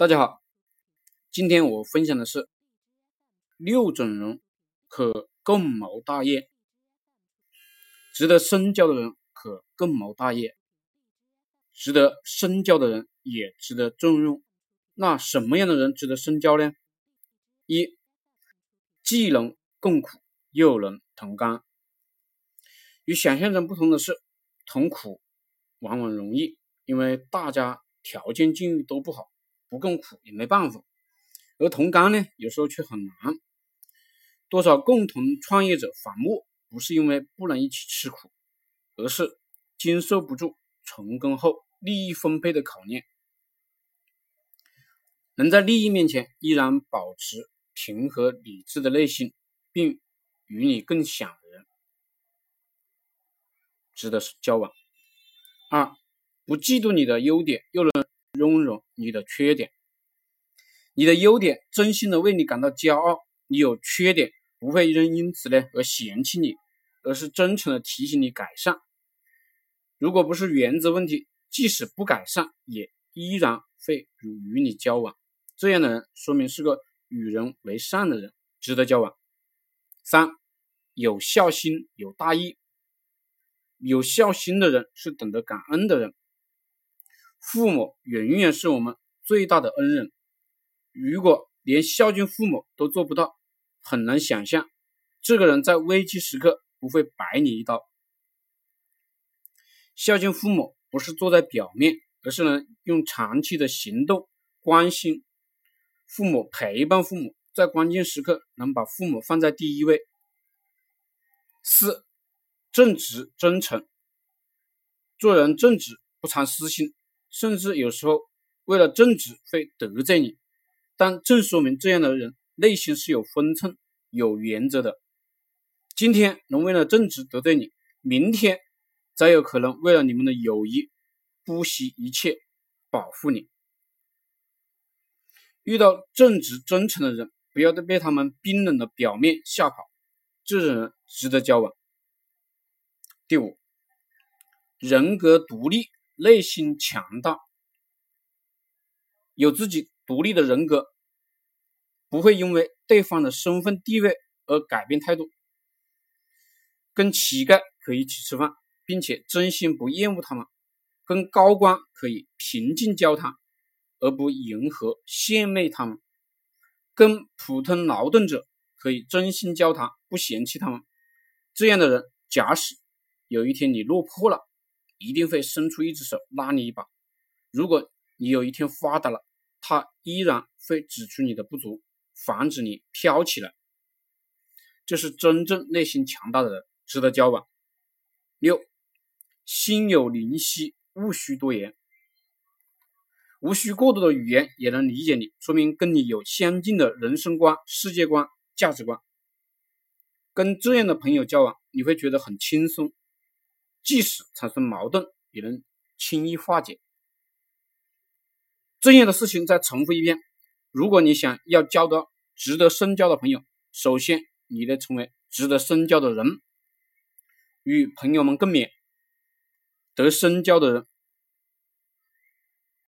大家好，今天我分享的是六种人可共谋大业，值得深交的人可共谋大业，值得深交的人也值得重用。那什么样的人值得深交呢？一，既能共苦又能同甘。与想象中不同的是，同苦往往容易，因为大家条件境遇都不好。不共苦也没办法，而同甘呢，有时候却很难。多少共同创业者反目，不是因为不能一起吃苦，而是经受不住成功后利益分配的考验。能在利益面前依然保持平和理智的内心，并与你共享的人，值得交往。二，不嫉妒你的优点，又能。拥容你的缺点，你的优点真心的为你感到骄傲，你有缺点不会因因此呢而嫌弃你，而是真诚的提醒你改善。如果不是原则问题，即使不改善，也依然会与你交往。这样的人说明是个与人为善的人，值得交往。三，有孝心有大义，有孝心的人是懂得感恩的人。父母远远是我们最大的恩人，如果连孝敬父母都做不到，很难想象这个人在危机时刻不会白你一刀。孝敬父母不是坐在表面，而是能用长期的行动关心父母，陪伴父母，在关键时刻能把父母放在第一位。四，正直真诚，做人正直，不藏私心。甚至有时候为了正直会得罪你，但正说明这样的人内心是有分寸、有原则的。今天能为了正直得罪你，明天才有可能为了你们的友谊不惜一切保护你。遇到正直真诚的人，不要被他们冰冷的表面吓跑，这种人值得交往。第五，人格独立。内心强大，有自己独立的人格，不会因为对方的身份地位而改变态度。跟乞丐可以一起吃饭，并且真心不厌恶他们；跟高官可以平静交谈，而不迎合献媚他们；跟普通劳动者可以真心交谈，不嫌弃他们。这样的人，假使有一天你落魄了，一定会伸出一只手拉你一把。如果你有一天发达了，他依然会指出你的不足，防止你飘起来。这是真正内心强大的人，值得交往。六，心有灵犀，勿需多言，无需过多的语言也能理解你，说明跟你有相近的人生观、世界观、价值观。跟这样的朋友交往，你会觉得很轻松。即使产生矛盾，也能轻易化解。这样的事情再重复一遍：如果你想要交到值得深交的朋友，首先你得成为值得深交的人，与朋友们共勉。得深交的人